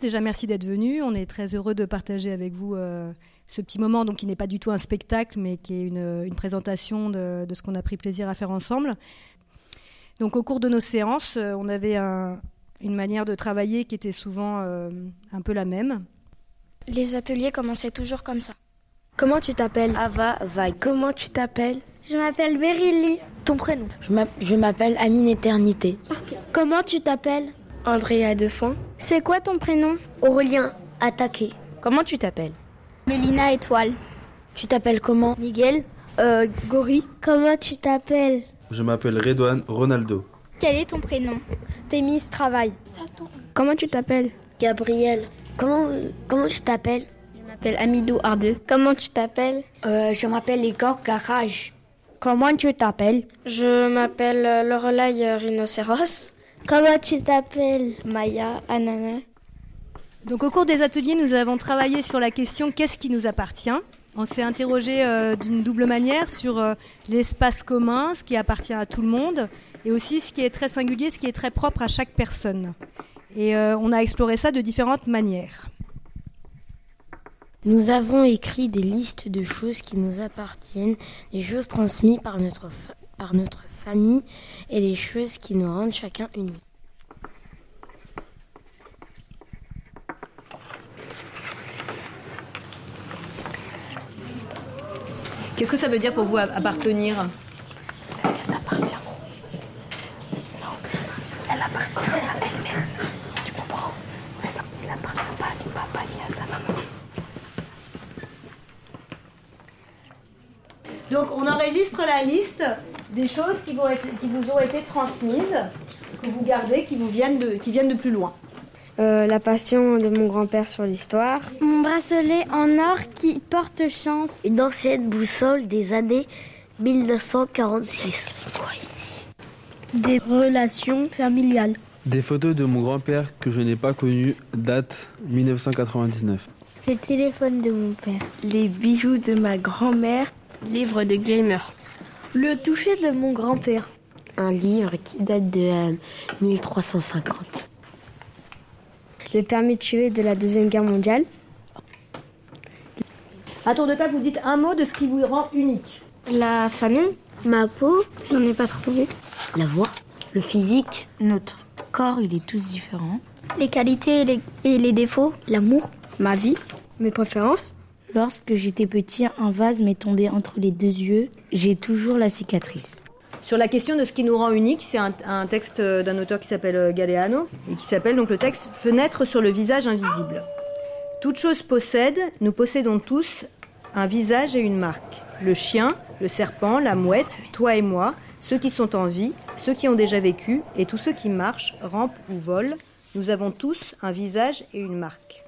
Déjà, merci d'être venu. On est très heureux de partager avec vous euh, ce petit moment, donc qui n'est pas du tout un spectacle, mais qui est une, présentation de, ce qu'on a pris plaisir à faire ensemble. Donc, au cours de nos séances, euh, on avait une manière de travailler qui était souvent euh, un peu la même. Les ateliers commençaient toujours comme ça. Comment tu t'appelles? Ava Vague. Comment tu t'appelles? Je m'appelle Beryli. Ton prénom? Je m'appelle Amine Éternité. Comment tu t'appelles? Andrea Defond. C'est quoi ton prénom? Aurélien Attaqué. Comment tu t'appelles? Mélina Étoile. Tu t'appelles comment? Miguel euh, Gori. Comment tu t'appelles? Je m'appelle Redouane Ronaldo. Quel est ton prénom? Témis Travail. Comment tu t'appelles? Gabriel. Comment, comment tu t'appelles? Je m'appelle Amidou Ardeux. Comment tu t'appelles? Euh, Je m'appelle Igor Garage. Comment tu t'appelles? Je m'appelle Lorelai Rhinocéros. Comment tu t'appelles Maya Anana. Donc au cours des ateliers, nous avons travaillé sur la question qu'est-ce qui nous appartient? On s'est interrogé euh, d'une double manière sur euh, l'espace commun, ce qui appartient à tout le monde, et aussi ce qui est très singulier, ce qui est très propre à chaque personne. Et euh, on a exploré ça de différentes manières. Nous avons écrit des listes de choses qui nous appartiennent, des choses transmises par notre, par notre famille et des choses qui nous rendent chacun unique. Qu'est-ce que ça veut dire pour vous appartenir Elle appartient. Non, elle appartient à elle-même. Tu comprends Elle n'appartient pas à son papa ni à sa maman. Donc on enregistre la liste des choses qui, vont être, qui vous ont été transmises, que vous gardez, qui, vous viennent, de, qui viennent de plus loin. Euh, la passion de mon grand-père sur l'histoire. Mon bracelet en or qui porte chance. Une ancienne boussole des années 1946. Quoi ici? Des relations familiales. Des photos de mon grand-père que je n'ai pas connu, date 1999. Le téléphone de mon père. Les bijoux de ma grand-mère. Livre de gamer. Le toucher de mon grand-père. Un livre qui date de 1350. Euh, le permis de tuer de la Deuxième Guerre mondiale. À tour de table, vous dites un mot de ce qui vous rend unique. La famille, ma peau, j'en ai pas trouvé. La voix, le physique, notre corps, il est tous différent. Les qualités et les, et les défauts, l'amour, ma vie, mes préférences. Lorsque j'étais petit, un vase m'est tombé entre les deux yeux. J'ai toujours la cicatrice. Sur la question de ce qui nous rend unique, c'est un, texte d'un auteur qui s'appelle euh, Galeano et qui s'appelle donc le texte Fenêtre sur le visage invisible. Toute chose possède, nous possédons tous un visage et une marque. Le chien, le serpent, la mouette, toi et moi, ceux qui sont en vie, ceux qui ont déjà vécu et tous ceux qui marchent, rampent ou volent, nous avons tous un visage et une marque.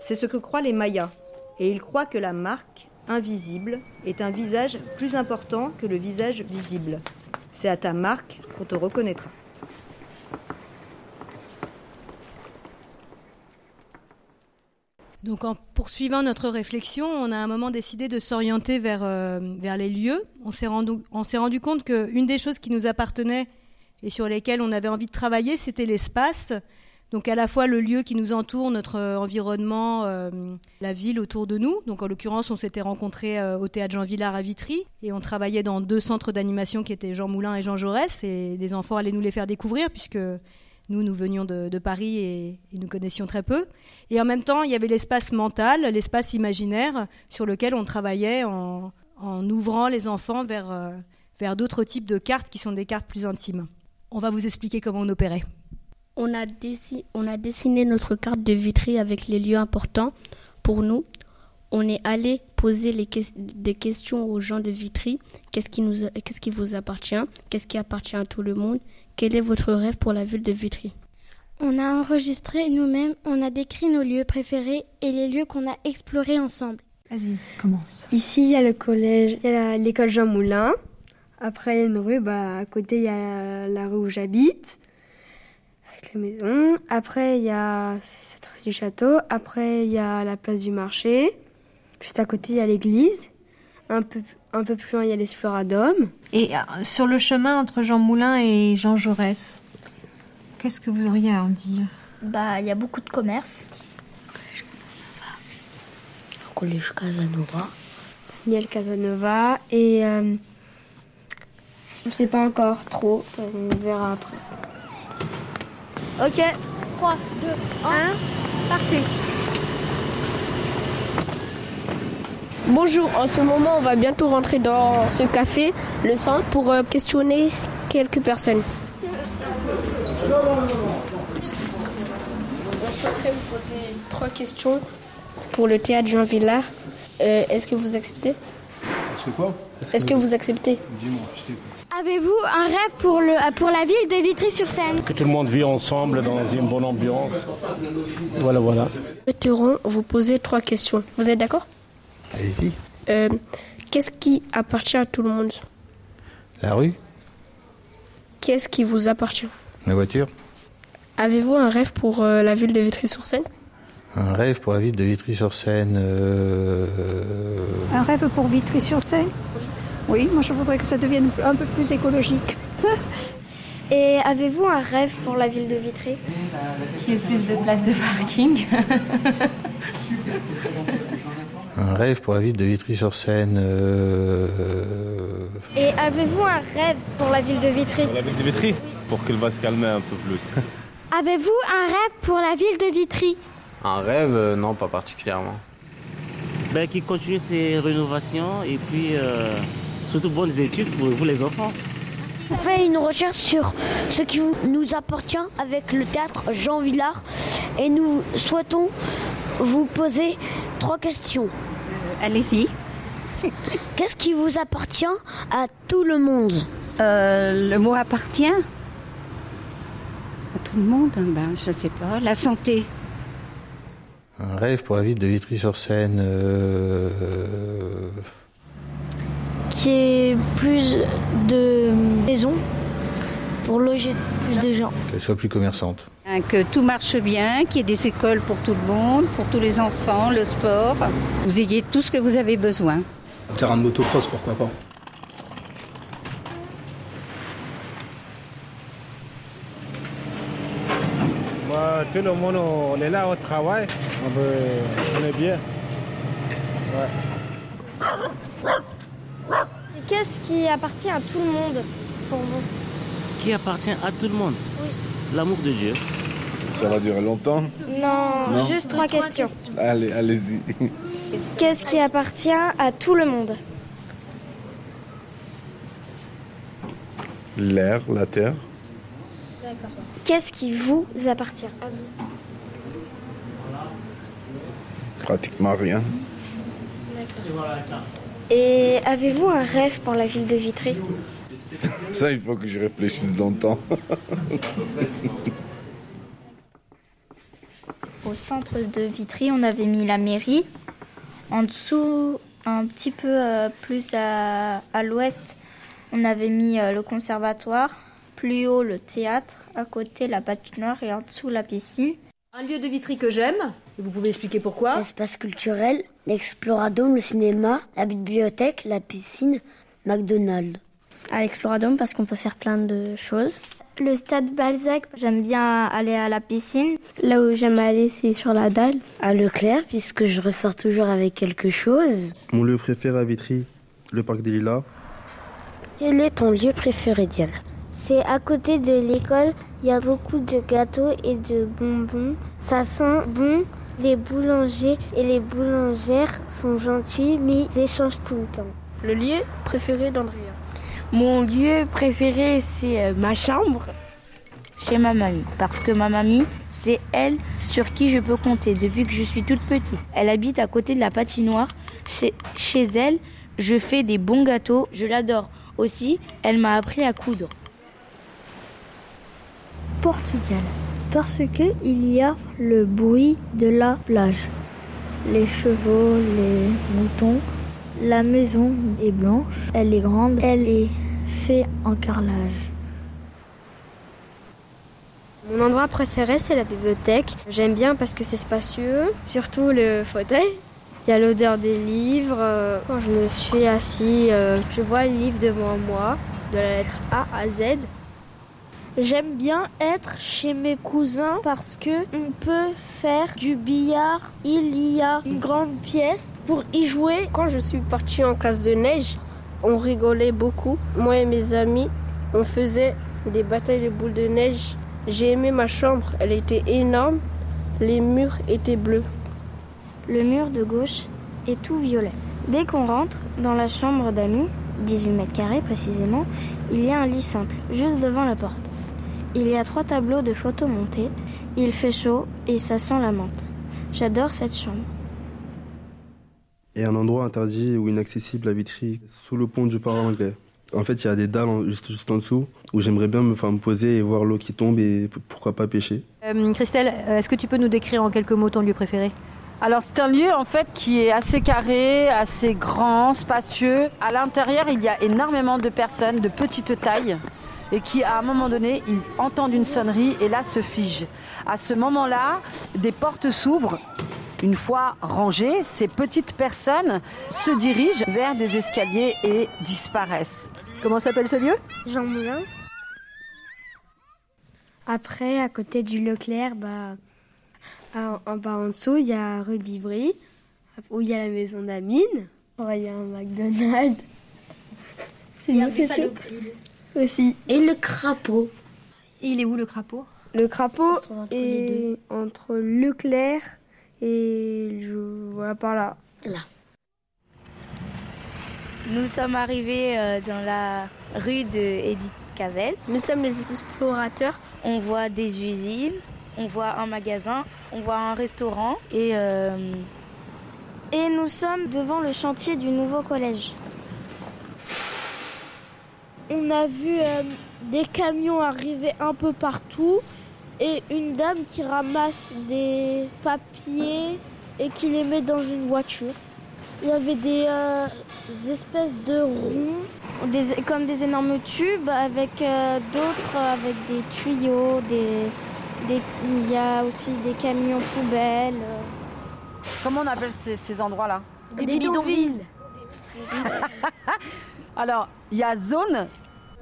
C'est ce que croient les Mayas, et ils croient que la marque, invisible, est un visage plus important que le visage visible. C'est à ta marque qu'on te reconnaîtra. Donc en poursuivant notre réflexion, on a un moment décidé de s'orienter vers, euh, vers les lieux. On s'est rendu, rendu compte qu'une des choses qui nous appartenait et sur lesquelles on avait envie de travailler, c'était l'espace. Donc à la fois le lieu qui nous entoure, notre euh, environnement, euh, la ville autour de nous. Donc en l'occurrence, on s'était rencontrés euh, au théâtre Jean Villard à Vitry et on travaillait dans deux centres d'animation qui étaient Jean Moulin et Jean Jaurès et les enfants allaient nous les faire découvrir puisque nous, nous venions de, Paris et, nous connaissions très peu. Et en même temps, il y avait l'espace mental, l'espace imaginaire sur lequel on travaillait en, ouvrant les enfants vers, vers d'autres types de cartes qui sont des cartes plus intimes. On va vous expliquer comment on opérait. On a, dessiné notre carte de Vitry avec les lieux importants pour nous. On est allé poser des questions aux gens de Vitry. Qu'est-ce qui, qu'est-ce qui vous appartient? Qu'est-ce qui appartient à tout le monde? Quel est votre rêve pour la ville de Vitry? On a enregistré nous-mêmes, on a décrit nos lieux préférés et les lieux qu'on a explorés ensemble. Vas-y, commence. Ici, il y a le collège, il y a l'école Jean Moulin. Après, il y a une rue, bah, à côté, il y a la rue où j'habite la maison. Après, il y a cette rue du château. Après, il y a la place du marché. Juste à côté, il y a l'église. Un peu, un peu plus loin, il y a l'Esploradome. Et euh, sur le chemin entre Jean Moulin et Jean Jaurès, qu'est-ce que vous auriez à en dire? Bah, il y a beaucoup de commerces. collège Casanova. Daniel Casanova. Et euh, on ne sait pas encore trop. On verra après. Ok, 3, 2, 1, partez. Bonjour, en ce moment on va bientôt rentrer dans ce café, le centre, pour euh, questionner quelques personnes. On souhaiterait vous poser trois questions pour le théâtre Jean Villard. Euh, Est-ce que vous acceptez? Est-ce que quoi? Est-ce que vous acceptez? Dis-moi, je t'écoute. Avez-vous un rêve pour, le, pour la ville de Vitry-sur-Seine Que tout le monde vit ensemble dans une bonne ambiance. Voilà, voilà. Souhaiterons vous poser trois questions. Vous êtes d'accord? Allez-y. Euh, Qu'est-ce qui appartient à tout le monde? La rue Qu'est-ce qui vous appartient? La voiture Avez-vous un rêve pour euh, la ville de Vitry-sur-Seine? Un rêve pour la ville de Vitry-sur-Seine. euh, Un rêve pour Vitry-sur-Seine? Oui, moi je voudrais que ça devienne un peu plus écologique. Et avez-vous un rêve pour la ville de Vitry Qu'il y ait plus de places de parking. Un rêve pour la ville de Vitry-sur-Seine. euh, Et avez-vous un rêve pour la ville de Vitry Pour la ville de Vitry Pour qu'elle va se calmer un peu plus. Avez-vous un rêve pour la ville de Vitry Un rêve, euh, non, pas particulièrement. Ben, qui continue ses rénovations et puis euh, surtout bonnes études pour vous les enfants. On fait une recherche sur ce qui nous appartient avec le théâtre Jean Villard et nous souhaitons vous poser trois questions. Allez-y. Qu'est-ce qui vous appartient à tout le monde? Euh, le mot appartient? À tout le monde? Ben, je sais pas. La santé. Un rêve pour la ville de Vitry-sur-Seine. euh, Qui est plus de maisons pour loger plus de gens. Qu'elle soit plus commerçante. Hein, Que tout marche bien, qu'il y ait des écoles pour tout le monde, pour tous les enfants, le sport. Vous ayez tout ce que vous avez besoin. Un terrain de motocross, pourquoi pas tout le monde, on est là au travail. On, veut- on est bien. Ouais. Qu'est-ce qui appartient à tout le monde pour vous Qui appartient à tout le monde L'amour de Dieu. Ça va durer longtemps non, Non. juste trois questions. Allez, allez-y. Qu'est-ce qui appartient à tout le monde L'air, la terre. Qu'est-ce qui vous appartient à vous Pratiquement rien. Et avez-vous un rêve pour la ville de Vitry Ça, il faut que je réfléchisse longtemps. Au centre de Vitry, on avait mis la mairie. En dessous, un petit peu euh, plus à, à l'ouest, on avait mis euh, le conservatoire. Plus haut, le théâtre. À côté, la patinoire. Et en dessous, la piscine. Un lieu de Vitry que j'aime, et vous pouvez expliquer pourquoi L'espace culturel, l'exploradome, le cinéma, la bibliothèque, la piscine, McDonald's. À l'Exploradome, parce qu'on peut faire plein de choses. Le stade Balzac, j'aime bien aller à la piscine. Là où j'aime aller, c'est sur la dalle. À Leclerc, puisque je ressors toujours avec quelque chose. Mon lieu préféré à Vitry, le parc des Lilas. Quel est ton lieu préféré, Diane? C'est à côté de l'école. Il y a beaucoup de gâteaux et de bonbons. Ça sent bon. Les boulangers et les boulangères sont gentils, mais ils échangent tout le temps. Le lieu préféré d'Andrea Mon lieu préféré, c'est euh, ma chambre chez ma mamie. Parce que ma mamie, c'est elle sur qui je peux compter depuis que je suis toute petite. Elle habite à côté de la patinoire. Chez, chez elle, je fais des bons gâteaux. Je l'adore. Aussi, elle m'a appris à coudre. Portugal. Parce que il y a le bruit de la plage. Les chevaux, les moutons. La maison est blanche. Elle est grande. Elle est faite en carrelage. Mon endroit préféré, c'est la bibliothèque. J'aime bien parce que c'est spacieux, surtout le fauteuil. Il y a l'odeur des livres. Quand je me suis assis, euh, je vois le livre devant moi, de la lettre A à Z. J'aime bien être chez mes cousins parce que on peut faire du billard. Il y a une grande pièce pour y jouer. Quand je suis partie en classe de neige, on rigolait beaucoup. Moi et mes amis, on faisait des batailles de boules de neige. J'ai aimé ma chambre, elle était énorme. Les murs étaient bleus. Le mur de gauche est tout violet. Dès qu'on rentre dans la chambre d'amis, 18 mètres carrés précisément, il y a un lit simple, juste devant la porte. Il y a trois tableaux de photos montés. Il fait chaud et ça sent la menthe. J'adore cette chambre. Et un endroit interdit ou inaccessible à Vitry, sous le pont du parent anglais. En fait, il y a des dalles juste, juste en dessous où j'aimerais bien me, enfin, me poser et voir l'eau qui tombe et pourquoi pas pêcher. Euh, Christelle, euh, est-ce que tu peux nous décrire en quelques mots ton lieu préféré? Alors c'est un lieu en fait qui est assez carré, assez grand, spacieux. À l'intérieur, il y a énormément de personnes de petite taille et qui à un moment donné, ils entendent une sonnerie et là se figent. À ce moment-là, des portes s'ouvrent. Une fois rangées, ces petites personnes se dirigent vers des escaliers et disparaissent. Comment s'appelle ce lieu? Jean Moulin. Après, à côté du Leclerc, bah, en, en bas en dessous, il y a rue d'Ivry, où il y a la maison d'Amine. Oh, Il y a un McDonald's. C'est bien, c'est tout. Aussi. Et le crapaud. Il est où le crapaud? Le crapaud entre les est entre Leclerc et je vois par là. Là. Nous sommes arrivés euh, dans la rue de Edith Cavell. Nous sommes les explorateurs. On voit des usines, on voit un magasin, on voit un restaurant et euh, Et nous sommes devant le chantier du nouveau collège. On a vu euh, des camions arriver un peu partout et une dame qui ramasse des papiers et qui les met dans une voiture. Il y avait des, euh, des espèces de ronds, des- comme des énormes tubes avec euh, d'autres avec des tuyaux, des, des- il y a aussi des camions poubelles. Comment on appelle ces, ces endroits-là? Des bidonvilles. Alors, il y a zone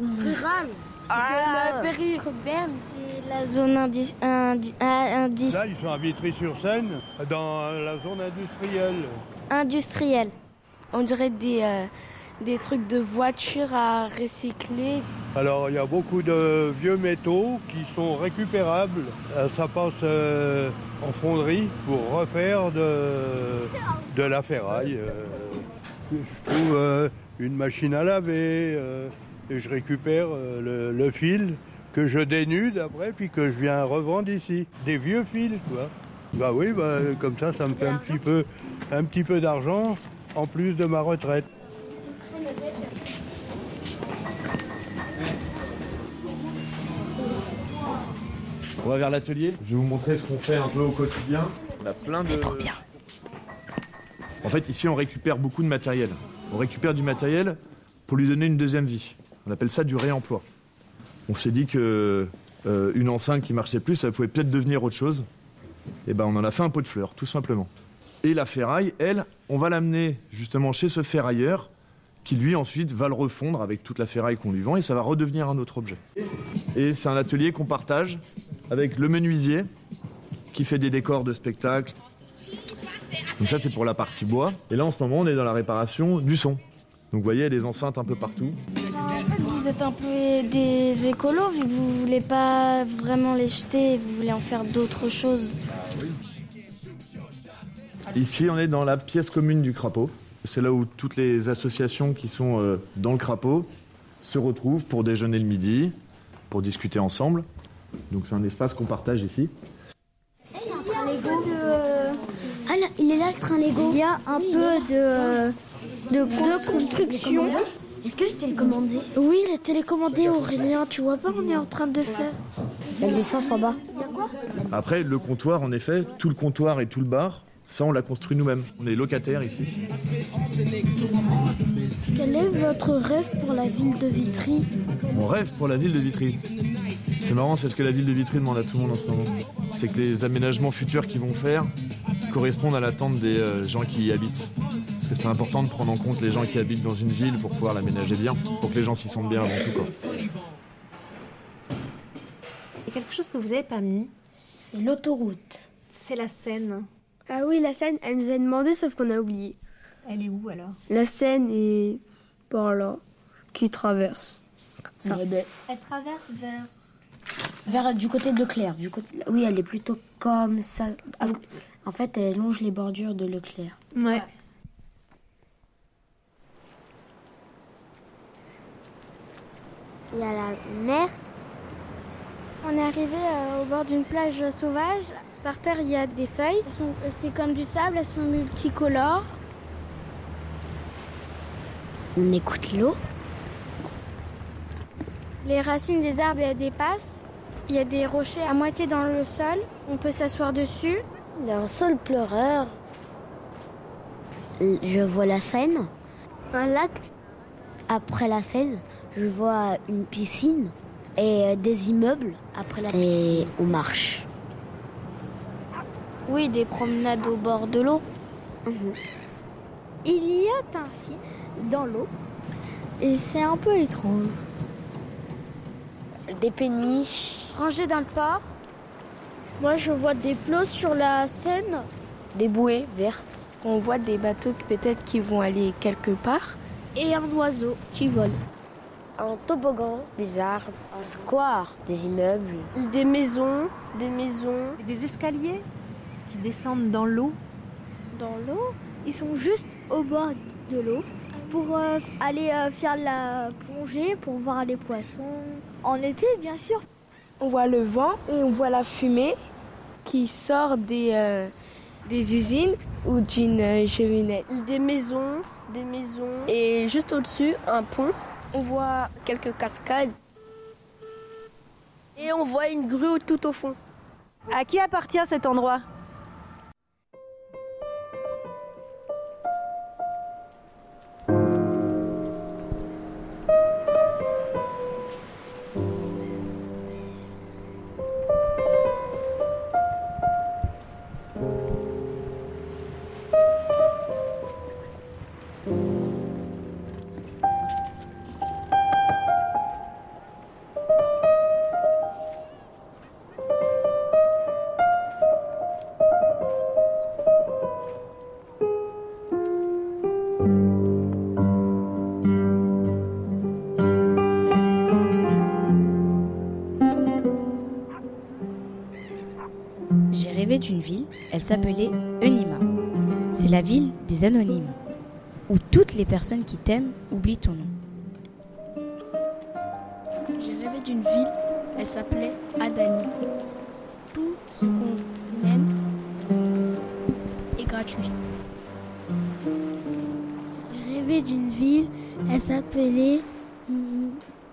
Rural. Ah. Zone périurbaine. C'est la zone indi- indi- ah, Là, ils sont à Vitry-sur-Seine, dans la zone industrielle. industrielle. on dirait des, euh, des trucs de voitures à recycler. Alors, il y a beaucoup de vieux métaux qui sont récupérables. Euh, Ça passe euh, en fonderie pour refaire de, de la ferraille. euh. Je trouve euh, une machine à laver euh, et je récupère euh, le, le fil que je dénude après puis que je viens revendre ici. Des vieux fils, quoi. Bah oui, bah, comme ça, ça me fait un petit peu, un petit peu d'argent en plus de ma retraite. On va vers l'atelier. Je vais vous montrer ce qu'on fait un peu au quotidien. On a plein de. trop bien. En fait, ici, on récupère beaucoup de matériel. On récupère du matériel pour lui donner une deuxième vie. On appelle ça du réemploi. On s'est dit que euh, une enceinte qui marchait plus, ça pouvait peut-être devenir autre chose. Et ben, on en a fait un pot de fleurs, tout simplement. Et la ferraille, elle, on va l'amener justement chez ce ferrailleur qui lui ensuite va le refondre avec toute la ferraille qu'on lui vend et ça va redevenir un autre objet. Et c'est un atelier qu'on partage avec le menuisier qui fait des décors de spectacle. Donc ça c'est pour la partie bois. Et là en ce moment on est dans la réparation du son. Donc vous voyez il y a des enceintes un peu partout. En fait, vous êtes un peu des écolos vu que vous voulez pas vraiment les jeter, vous voulez en faire d'autres choses. Ici on est dans la pièce commune du crapaud. C'est là où toutes les associations qui sont euh, dans le crapaud se retrouvent pour déjeuner le midi, pour discuter ensemble. Donc c'est un espace qu'on partage ici. Ah il Lego. Y a un peu de, de, de construction. Est-ce que est télécommandé Oui, il est télécommandé Aurélien, tu vois pas, on est en train de faire. Il y a de l'essence en bas. Après le comptoir en effet, tout le comptoir et tout le bar, ça on l'a construit nous-mêmes. On est locataires ici. Quel est votre rêve pour la ville de Vitry? Mon rêve pour la ville de Vitry. C'est marrant, c'est ce que la ville de Vitry demande à tout le monde en ce moment. C'est que les aménagements futurs qu'ils vont faire correspondent à l'attente des euh, gens qui y habitent. Parce que c'est important de prendre en compte les gens qui habitent dans une ville pour pouvoir l'aménager bien, pour que les gens s'y sentent bien avant tout. Quoi. quelque chose que vous n'avez pas mis. C'est l'autoroute. C'est la Seine. Ah oui, la Seine, elle nous a demandé, sauf qu'on a oublié. Elle est où alors? La Seine est par là, qui traverse. Comme ça. Eh ben, elle traverse vers vers du côté de Leclerc. Du côté, oui, elle est plutôt comme ça. En fait, elle longe les bordures de Leclerc. Ouais. Il y a la mer. On est arrivé euh, au bord d'une plage sauvage. Par terre, il y a des feuilles. Euh, C'est comme du sable, elles sont multicolores. On écoute l'eau. Les racines des arbres elles dépassent. Il y a des rochers à moitié dans le sol. On peut s'asseoir dessus. Il y a un sol pleureur. Je vois la Seine. Un lac. Après la Seine, je vois une piscine et euh, des immeubles après la piscine. Et on marche. Oui, des promenades au bord de l'eau. Il y a ainsi dans l'eau. Et c'est un peu étrange. Des péniches. Rangées dans le port. Moi, je vois des plots sur la Seine. Des bouées vertes. On voit des bateaux qui peut-être qui vont aller quelque part. Et un oiseau qui vole. Un toboggan, des arbres, un square, des immeubles. Des maisons, des maisons. Et des escaliers qui descendent dans l'eau. Dans l'eau Ils sont juste au bord de l'eau pour euh, aller euh, faire la plongée, pour voir les poissons. En été, bien sûr. On voit le vent et on voit la fumée qui sort des, euh, des usines ou d'une euh, cheminée. Des maisons, des maisons. Et juste au-dessus, un pont. On voit quelques cascades. Et on voit une grue tout au fond. À qui appartient cet endroit? J'ai rêvé d'une ville, elle s'appelait Enima. C'est la ville des anonymes, où toutes les personnes qui t'aiment oublient ton nom. J'ai rêvé d'une ville, elle s'appelait Adani. Tout ce qu'on aime est gratuit. J'ai rêvé d'une ville, elle s'appelait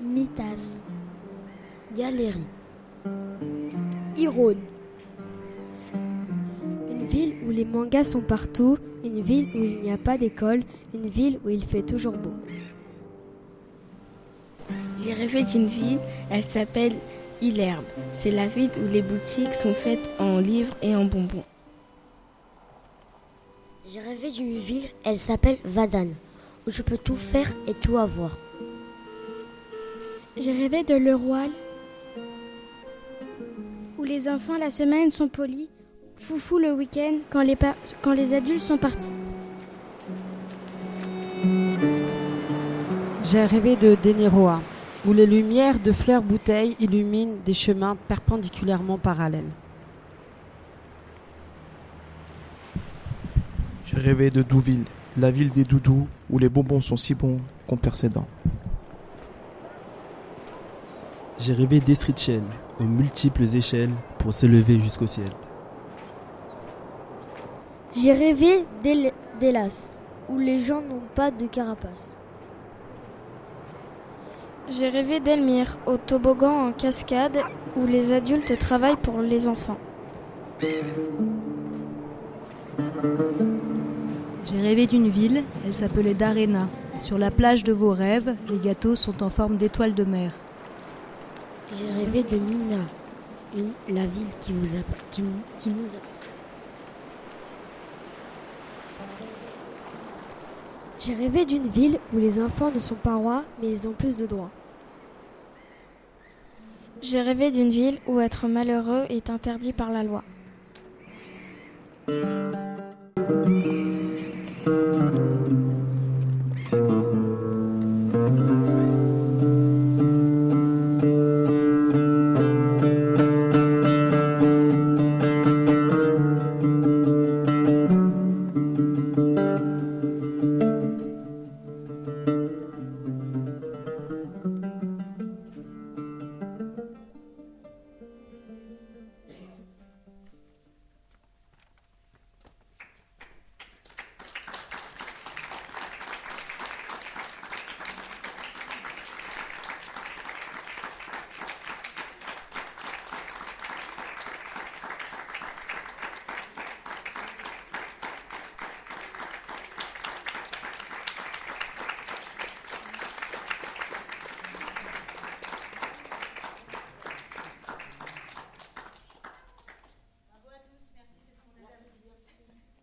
Mitas. Galerie. Irone. Où les mangas sont partout, une ville où il n'y a pas d'école, une ville où il fait toujours beau. J'ai rêvé d'une ville, elle s'appelle Ilerbe. C'est la ville où les boutiques sont faites en livres et en bonbons. J'ai rêvé d'une ville, elle s'appelle Vadan, où je peux tout faire et tout avoir. J'ai rêvé de Leroy, où les enfants la semaine sont polis, foufou le week-end quand les, pa- quand les adultes sont partis. J'ai rêvé de Deniroa, où les lumières de fleurs bouteilles illuminent des chemins perpendiculairement parallèles. J'ai rêvé de Douville, la ville des doudous, où les bonbons sont si bons qu'on perd ses dents. J'ai rêvé d'Estrichel, aux multiples échelles pour s'élever jusqu'au ciel. J'ai rêvé d'Hélas, où les gens n'ont pas de carapace. J'ai rêvé d'Elmire, au toboggan en cascade, où les adultes travaillent pour les enfants. J'ai rêvé d'une ville, elle s'appelait Darena. Sur la plage de vos rêves, les gâteaux sont en forme d'étoiles de mer. J'ai rêvé de Mina, une, la ville qui, vous a, qui, qui nous a. J'ai rêvé d'une ville où les enfants ne sont pas rois, mais ils ont plus de droits. J'ai rêvé d'une ville où être malheureux est interdit par la loi.